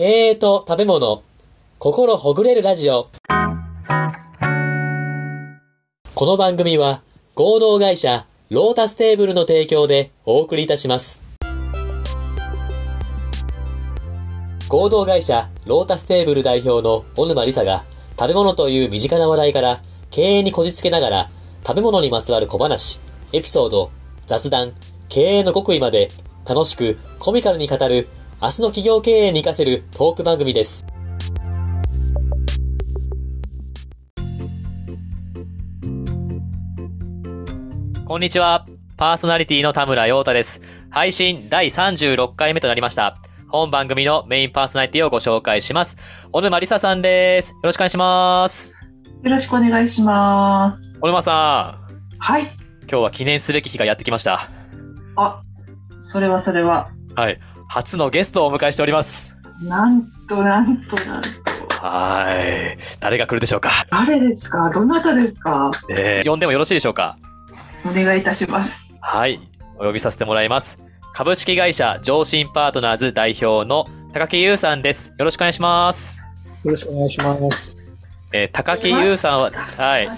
経営と食べ物、心ほぐれるラジオ。この番組は合同会社ロータステーブルの提供でお送りいたします。合同会社ロータステーブル代表の小沼理沙が食べ物という身近な話題から経営にこじつけながら食べ物にまつわる小話、エピソード、雑談、経営の極意まで楽しくコミカルに語る明日の企業経営に活かせるトーク番組です。こんにちは。パーソナリティの田村陽太です。配信第36回目となりました。本番組のメインパーソナリティをご紹介します。小沼理沙さんです。よろしくお願いします。よろしくお願いします。小沼さん、はい。今日は記念すべき日がやってきました。あ、それはそれは。はい。初のゲストをお迎えしております。なんとなんとなんと。はい。誰が来るでしょうか？誰ですか？どなたですか？えー、呼んでもよろしいでしょうか？お願いいたします。はい。お呼びさせてもらいます。株式会社上信パートナーズ代表の高木優さんです。よろしくお願いします。よろしくお願いします。えー高木優さんは、はい。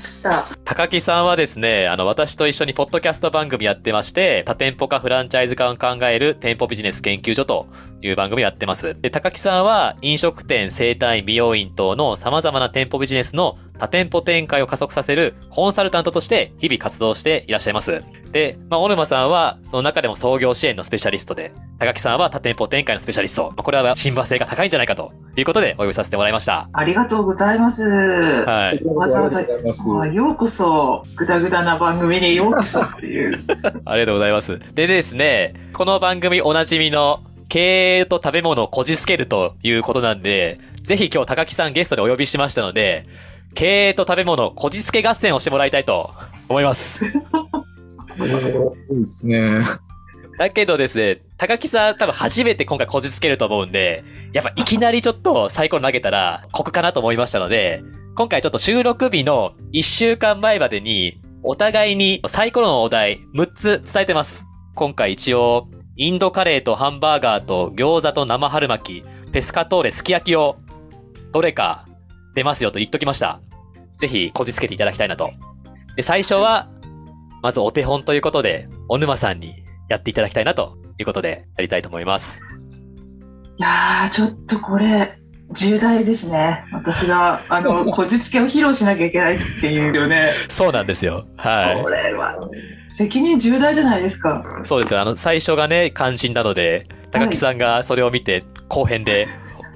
高木さんはですね、あの、私と一緒にポッドキャスト番組やってまして、多店舗化フランチャイズ化を考える店舗ビジネス研究所という番組やってます。で、高木さんは飲食店、整体院、美容院等の様々な店舗ビジネスの多店舗展開を加速させるコンサルタントとして日々活動していらっしゃいます。で、まあ、小沼さんはその中でも創業支援のスペシャリストで、高木さんは多店舗展開のスペシャリスト。まあこれは親和性が高いんじゃないかということでお呼びさせてもらいました。ありがとうございます。はい。わざわざありがとうございます。あようこそ、ぐだぐだな番組にようこそっていう。ありがとうございます。でですね、この番組おなじみの経営と食べ物をこじつけるということなんで、ぜひ今日高木さんゲストでお呼びしましたので、経営と食べ物こじつけ合戦をしてもらいたいと思います。いいですね。だけどですね、高木さん多分初めて今回こじつけると思うんで、やっぱいきなりちょっとサイコロ投げたら酷かなと思いましたので、今回ちょっと収録日の1週間前までに、お互いにサイコロのお題6つ伝えてます。今回一応、インドカレーとハンバーガーと餃子と生春巻き、ペスカトーレすき焼きを、どれか出ますよと言っときました。ぜひこじつけていただきたいなと。で、最初は、まずお手本ということで、小沼さんにやっていただきたいなということで、やりたいと思います。いやー、ちょっとこれ、重大ですね。私が、あの、こじつけを披露しなきゃいけないっていうよね。そうなんですよ。はこれは、責任重大じゃないですか。い。そうですよ。あの、最初がね、肝心なので、高木さんがそれを見て、後編で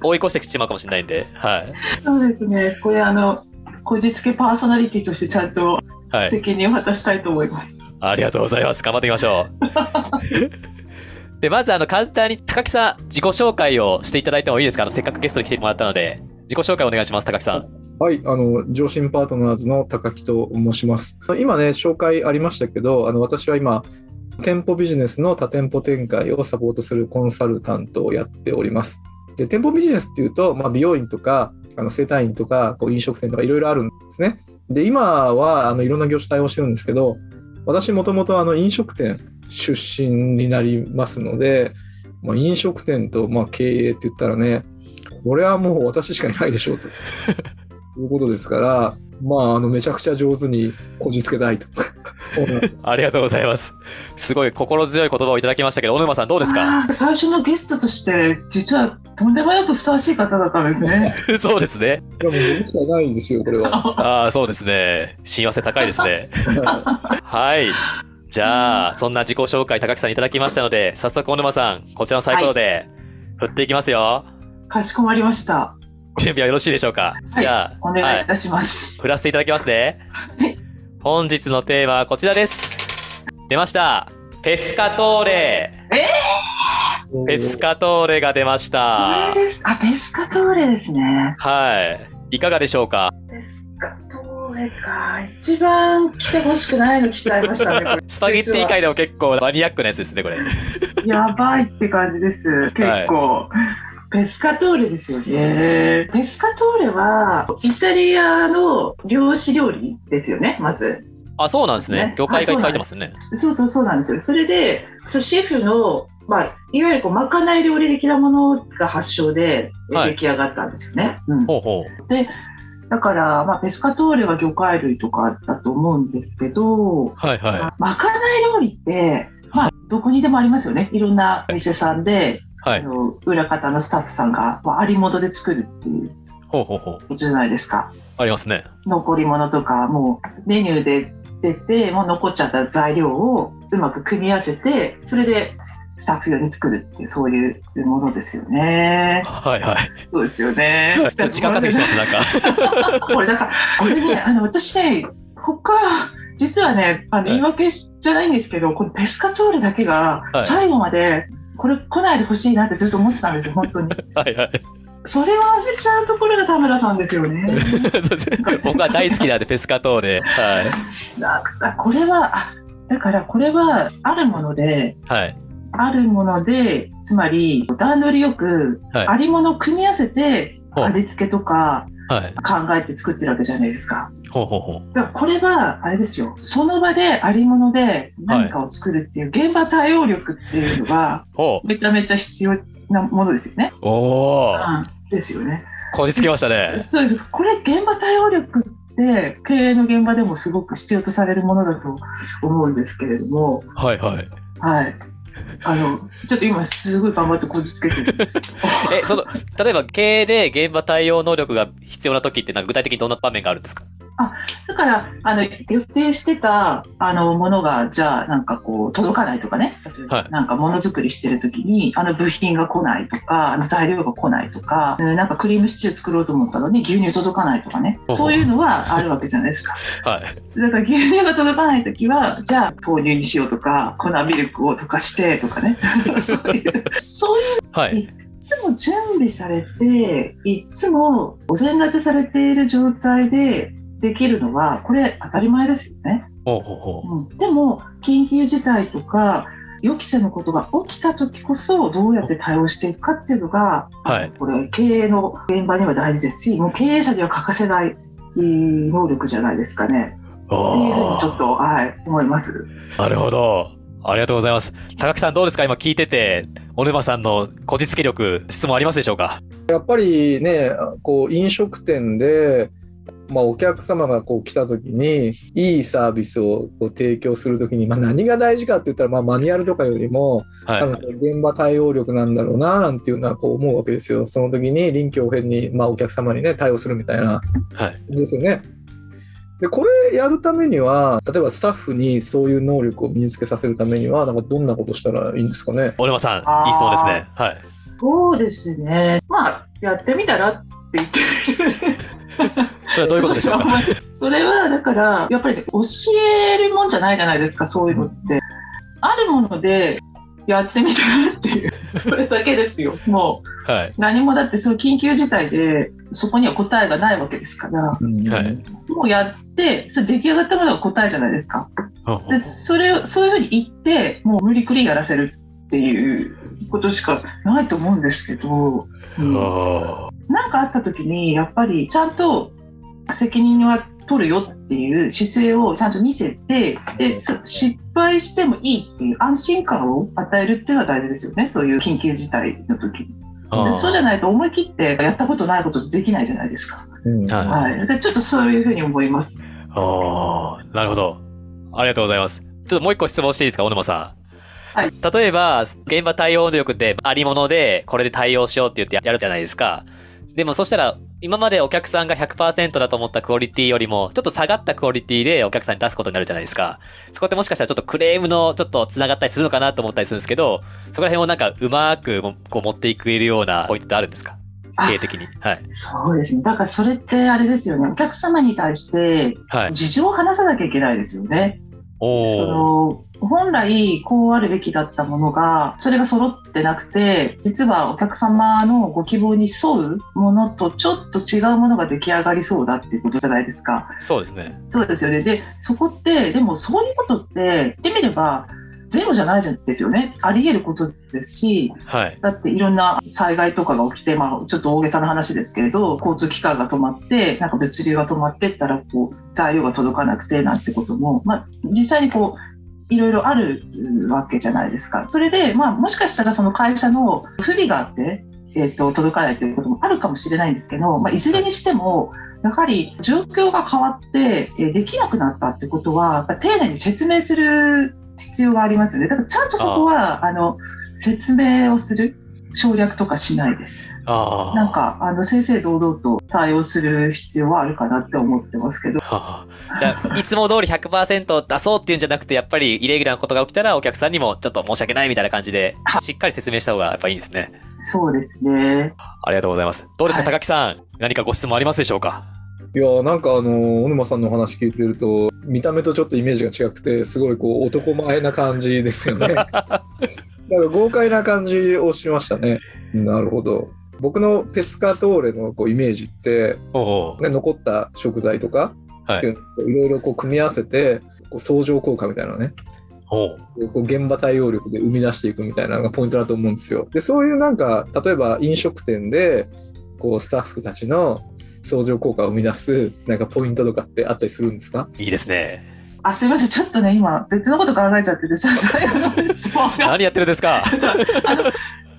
追い越してしまうかもしれないんで、はい。そうですね。これ、あの、こじつけパーソナリティとしてちゃんとはい。責任を果たしたいと思います。ありがとうございます。頑張っていきましょう。で、まず、あの、簡単に高木さん、自己紹介をしていただいてもいいですか？あの、せっかくゲストに来てもらったので、自己紹介お願いします、高木さん。はい、あの、上信パートナーズの高木と申します。今ね、紹介ありましたけど、あの、私は今、店舗ビジネスの多店舗展開をサポートするコンサルタントをやっております。で、店舗ビジネスっていうと、まあ、美容院とか、あの整体院とか、こう飲食店とかいろいろあるんですね。で、今は、あの、いろんな業種対応してるんですけど、私もともと、飲食店出身になりますので、まあ、飲食店と、まあ、経営って言ったらね、これはもう私しかいないでしょうと。いうことですから、まあ、あの、めちゃくちゃ上手にこじつけたいと。ありがとうございます。すごい心強い言葉をいただきましたけど、小沼さんどうですか？最初のゲストとして、実はとんでもなくふさわしい方だったんですね。そうですね。いや、もうないんですよ、これは。ああ、そうですね。親和性高いですね。はい。じゃあ、そんな自己紹介高木さんにいただきましたので、早速小沼さん、こちらのサイコロで振っていきますよ。かしこまりました。準備はよろしいでしょうか、はいじゃあ、お願いいたします。振らせていただきますねはい。本日のテーマはこちらです。出ました。ペスカトーレ。ペスカトーレが出ましこたれ。です。あ、ペスカトーレですね。はい。いかがでしょうか？ペスカトーレか。一番来てほしくないの来ちゃいましたね。スパゲッティ界でも結構マニアックなやつですね、これ。やばいって感じです。結構。ペスカトーレですよね。ペスカトーレは、イタリアの漁師料理ですよね、まず。あ、そうなんですねね。魚介が書いてますね。そうそうそうなんですよ。それで、そうシェフのまあ、いわゆるこうまかない料理的なものが発祥ではい出来上がったんですよね。うんほうほだから、まあ、ペスカトーレは魚介類とかだと思うんですけど、う。はいはまかない料理って、まあ、どこにでもありますよね。いろんなお店さんで、い。はあい。の裏方のスタッフさんが、まあ、ありもので作るっていうほうほうほう。ことじゃないですか。ありますね。残り物とか、もうメニューで出て、もう残っちゃった材料をうまく組み合わせて、それでスタッフ用に作るっていう、そういうものですよね。はいはい。そうですよね。ちょっと時間稼ぎしてます、なんか。これだから、これね、あの、私ね、他、実はね、あの、はい言い訳じゃないんですけど、このペスカトーレだけがはい、最後まで、これ来ないでほしいなってずっと思ってたんですよ、本当に。はいはい。それをあげちゃうところが田村さんですよね。僕は大好きなんで、ペスカトーレ。はい。なんかこれは、あ、だからこれは、あるもので、はい。あるもので、つまり、段取りよく、はいありものを組み合わせて、味付けとかはい。考えて作ってるわけじゃないですか。ほうほうほう。だからこれは、あれですよ。その場でありもので何かを作るっていう現場対応力っていうのが、ほめちゃめちゃ必要なものですよね。う。おー。うん。ですよね。こじつけましたね。そうです。これ、現場対応力って、経営の現場でもすごく必要とされるものだと思うんですけれども、はいはい。はい。あの、ちょっと今、すごい頑張ってこじつけてる。え、その、例えば経営で現場対応能力が必要な時って、なんか具体的にどんな場面があるんですか？だから、あの、予定してた、あの、ものが、じゃあ、なんかこう、届かないとかね。はいなんか、ものづくりしてる時に、あの、部品が来ないとか、あの、材料が来ないとか、うんなんか、クリームシチュー作ろうと思ったのに、牛乳届かないとかねそういうのは あるわけじゃないですか。はい。だから、牛乳が届かない時は、じゃあ、豆乳にしようとか、粉ミルクを溶かしてとかね。そういう、そういうはい。いつも準備されて、いつもお膳立てされている状態でできるのは、これ当たり前ですよね。ほうほうほう。うん、でも、緊急事態とか、予期せぬことが起きた時こそ、どうやって対応していくかっていうのが、はい。これ、経営の現場には大事ですし、もう経営者には欠かせないいい能力じゃないですかね。っていうふうおにちょっと、はい、思います。なるほど。ありがとうございます。高木さんどうですか？今聞いてて、小沼さんのこじつけ力、質問ありますでしょうか？やっぱりね、こう飲食店で、まあ、お客様がこう来た時にいいサービスをこう提供する時に、まあ、何が大事かって言ったら、まあ、マニュアルとかよりもはい。多分現場対応力なんだろうななんていうのはこう思うわけですよ。その時に臨機応変に、まあ、お客様にね対応するみたいなはい。ですよね。でこれやるためには例えばスタッフにそういう能力を身につけさせるためにはなんかどんなことしたらいいんですかね？小沼さん、いい質問ですね。はい。そうですね。まあ、やってみたらって言って それはどういうことでしょうか？それはだから、やっぱりね、教えるもんじゃないじゃないですか、そういうのって。あるものでやってみたらっていう、それだけですよ。もうはい。何もだって、そう緊急事態で、そこには答えがないわけですから、うんはいもうやって、それ出来上がったものが答えじゃないですか。で、それを、そういうふうに言って、もう無理くりやらせるっていうことしかないと思うんですけど、うんおーなんかあった時に、やっぱりちゃんと責任は取るよっていう姿勢をちゃんと見せて、で、そ失敗してもいいっていう安心感を与えるっていうのは大事ですよね。そういう緊急事態の時に。そうじゃないと思い切ってやったことないことできないじゃないですか。うんはいはい。でちょっとそういうふうに思います。おーなるほど。ありがとうございます。ちょっともう一個質問していいですか、小沼さん。はい例えば、現場対応力ってありもので、これで対応しようって言ってやるじゃないですか。でもそしたら、今までお客さんが100%だと思ったクオリティよりも、ちょっと下がったクオリティでお客さんに出すことになるじゃないですか。そこってもしかしたらちょっとクレームのちょっと繋がったりするのかなと思ったりするんですけど、そこら辺をなんかうまくもこう持っていくようなポイントってあるんですか？あ経営的に。はい。そうですね。だからそれってあれですよね。お客様に対してはい。事情を話さなきゃいけないですよね。そおー。の本来こうあるべきだったものがそれが揃ってなくて実はお客様のご希望に沿うものとちょっと違うものが出来上がりそうだっていうことじゃないですか。そうですね。そうですよね。でそこってでもそういうことって言ってみればゼロじゃないんですよね。あり得ることですし、はい。だっていろんな災害とかが起きて、まあ、ちょっと大げさな話ですけれど、交通機関が止まって、なんか物流が止まってったら、こう、材料が届かなくてなんてことも、まあ、実際にこう、いろいろあるわけじゃないですか。それで、まあ、もしかしたらその会社の不備があって、えー、と届かないということもあるかもしれないんですけど、まあ、いずれにしても、やはり状況が変わって、えーできなくなったってことは、丁寧に説明する必要がありますよね。だからちゃんとそこは、あの、説明をする。省略とかしないです。ああ。なんか、あの、正々堂々と対応する必要はあるかなって思ってますけど。はあじゃあ、いつも通り100%出そうっていうんじゃなくて、やっぱりイレギュラーなことが起きたら、お客さんにもちょっと申し訳ないみたいな感じで、しっかり説明した方がやっぱいいんですね。そうですね。ありがとうございます。どうですか、はい高木さん。何かご質問ありますでしょうか？いやーなんかあのー小沼さんのお話聞いてると見た目とちょっとイメージが違くてすごいこう男前な感じですよね。なんか豪快な感じをしましたね。なるほど。僕のペスカトーレのこうイメージって、残った食材とかはい。ろいろこう組み合わせてこう相乗効果みたいなのね。こう現場対応力で生み出していくみたいなのがポイントだと思うんですよ。でそういうなんか例えば飲食店でこうスタッフたちの相乗効果を生み出すなんかポイントとかってあったりするんですか？いいですね。あ、すみません。ちょっとね、今、別のこと考えちゃってて、ちょっと。何やってるんですか？あの、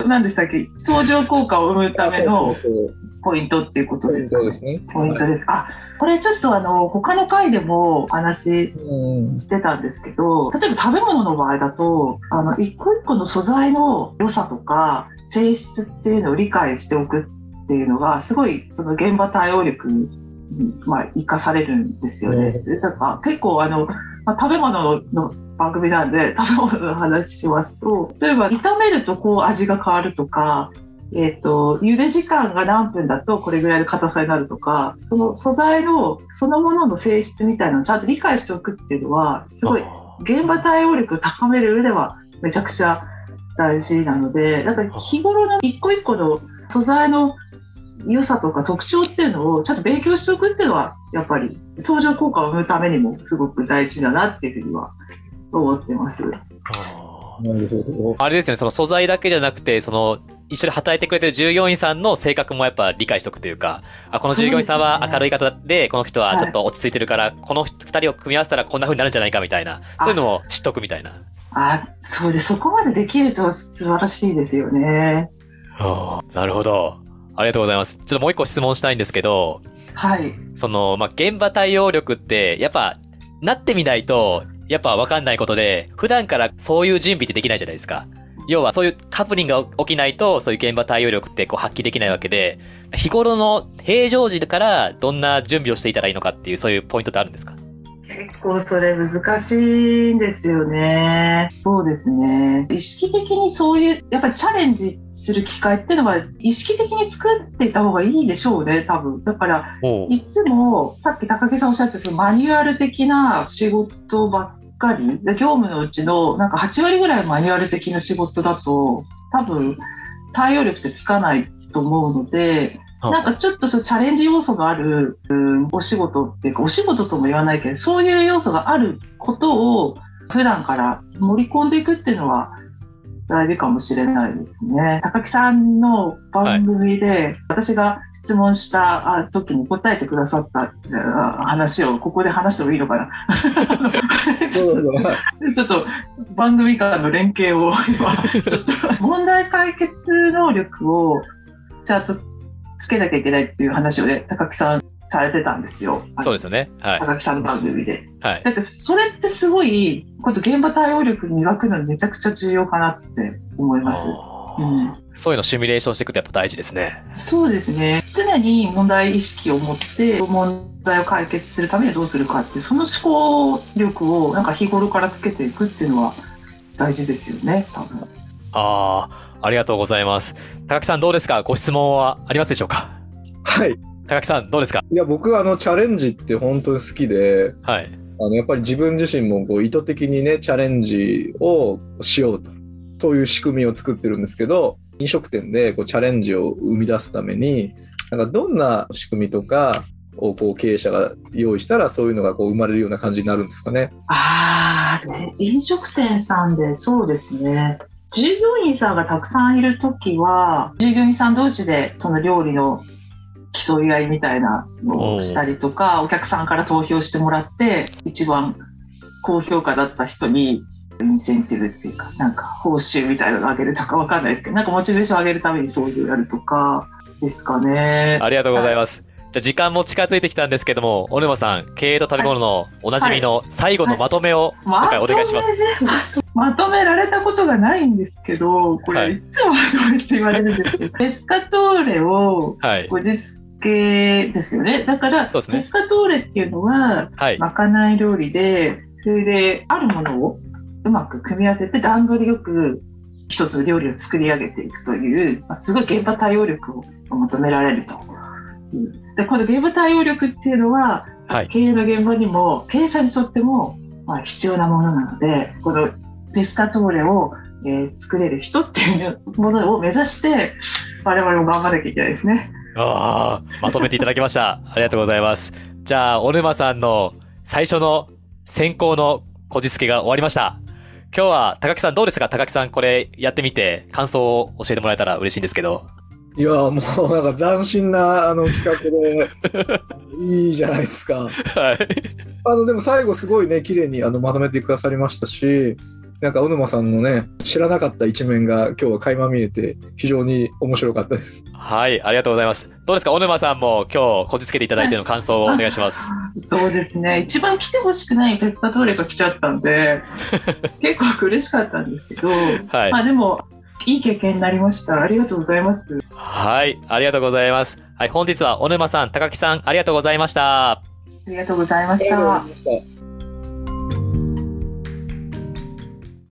何でしたっけ？相乗効果を生むためあのポイントっていうことですか？ねトですね。ポイントです。あ、これちょっとあの、他の回でもお話うんしてたんですけど、例えば食べ物の場合だと、あの、一個一個の素材の良さとか、性質っていうのを理解しておくっていうのが、すごい、その現場対応力に、まあ、活かされるんですよね。でだから結構あの、まあ、食べ物の番組なんで、食べ物の話しますと、例えば炒めるとこう味が変わるとか、えっ、と、茹で時間が何分だとこれぐらいの硬さになるとか、その素材のそのものの性質みたいなのをちゃんと理解しておくっていうのは、すごい現場対応力を高める上ではめちゃくちゃ大事なので、だから日頃の一個一個の素材の良さとか特徴っていうのをちゃんと勉強しておくっていうのは、やっぱり相乗効果を生むためにもすごく大事だなっていうふうには思ってます。あなるほど。あれですね、その素材だけじゃなくて、その、一緒に働いてくれてる従業員さんの性格もやっぱ理解しておくというか、あ、この従業員さんは明るい方で、この人はちょっと落ち着いてるから、この二人を組み合わせたらこんな風になるんじゃないかみたいな、そういうのも知っとくみたいな。あ、そうです。そこまでできると素晴らしいですよね。なるほど。ありがとうございます。ちょっともう一個質問したいんですけど、はい。その、まあ、現場対応力って、やっぱ、なってみないと、やっぱ分かんないことで、普段からそういう準備ってできないじゃないですか。要はそういうカプニングが起きないと、そういう現場対応力ってこう発揮できないわけで、日頃の平常時からどんな準備をしていたらいいのかっていう、そういうポイントってあるんですか？結構それ難しいんですよね。そうですね。意識的にそういう、やっぱりチャレンジする機会っていうのは意識的に作っていた方がいいでしょうね、多分。だから、おいつも、さっき高木さんおっしゃってたそのマニュアル的な仕事ばっかり、で業務のうちのなんか8割ぐらいマニュアル的な仕事だと、多分対応力ってつかないと思うので、なんかちょっとそうチャレンジ要素がある、うんお仕事っていうか、お仕事とも言わないけど、そういう要素があることを普段から盛り込んでいくっていうのは大事かもしれないですね。高木さんの番組で、私が質問したあ時に答えてくださったあ話をここで話してもいいのかな。ちょっと番組間の連携を。今ちょっと問題解決能力をちゃんとつけなきゃいけないっていう話をね高木さんされてたんですよ。そうですよね。はい。高木さんの番組で。はい。だからそれってすごいこと現場対応力磨くのにめちゃくちゃ重要かなって思います。うんそういうのシミュレーションしていくとやっぱ大事ですね。そうですね常に問題意識を持って問題を解決するためにはどうするかっていうその思考力をなんか日頃からつけていくっていうのは大事ですよね多分。ああ、ありがとうございます。高木さんどうですか？ご質問はありますでしょうか？はい。高木さんどうですか？いや、僕はあのチャレンジって本当に好きで、はい。あのやっぱり自分自身もこう意図的にねチャレンジをしようとそういう仕組みを作ってるんですけど飲食店でこうチャレンジを生み出すためになんかどんな仕組みとかをこう経営者が用意したらそういうのがこう生まれるような感じになるんですかね。ああ、ね飲食店さんでそうですね。従業員さんがたくさんいるときは、従業員さん同士でその料理の競い合いみたいなのをしたりとか、お客さんから投票してもらって、一番高評価だった人にインセンティブっていうか、なんか報酬みたいなのを上げるとかわかんないですけど、なんかモチベーション上げるためにそういうやるとかですかね。ありがとうございます。じゃあ時間も近づいてきたんですけども、小沼さん、経営と食べ物のおなじみの最後のまとめを今回お願いします。まとめられたことがないんですけど、こはいれいつもまとめって言われるんですけど、ペスカトーレをはい。ご実けですよね。だから、そうですねペスカトーレっていうのは、はい。まかない料理で、それであるものをうまく組み合わせて段取りよく一つの料理を作り上げていくという、まあ、すごい現場対応力を求められると。でこの現場対応力っていうのは、はい。経営の現場にも経営者にとっても、まあ、必要なものなのでこのペスカトーレを、えー作れる人っていうものを目指して我々も頑張らなきゃいけないですね。ああ、まとめていただきました。ありがとうございます。じゃあ、小沼さんの最初の先行のこじつけが終わりました。今日は高木さんどうですか？高木さんこれやってみて感想を教えてもらえたら嬉しいんですけど。いやーもうなんか斬新なあの企画で いいじゃないですか。はい。あのでも最後すごいね綺麗にあのまとめてくださりましたしなんか小沼さんのね知らなかった一面が今日は垣間見えて非常に面白かったです。はい、ありがとうございます。どうですか？小沼さんも今日こじつけていただいての感想をお願いします。そうですね。一番来てほしくないペスカトーレが来ちゃったんで、結構嬉しかったんですけど、はいま。あでも、いい経験になりました。ありがとうございます。はい、ありがとうございます。はい、本日は小沼さん、高木さん、ありがとうございました。ありがとうございました。ありがとうございました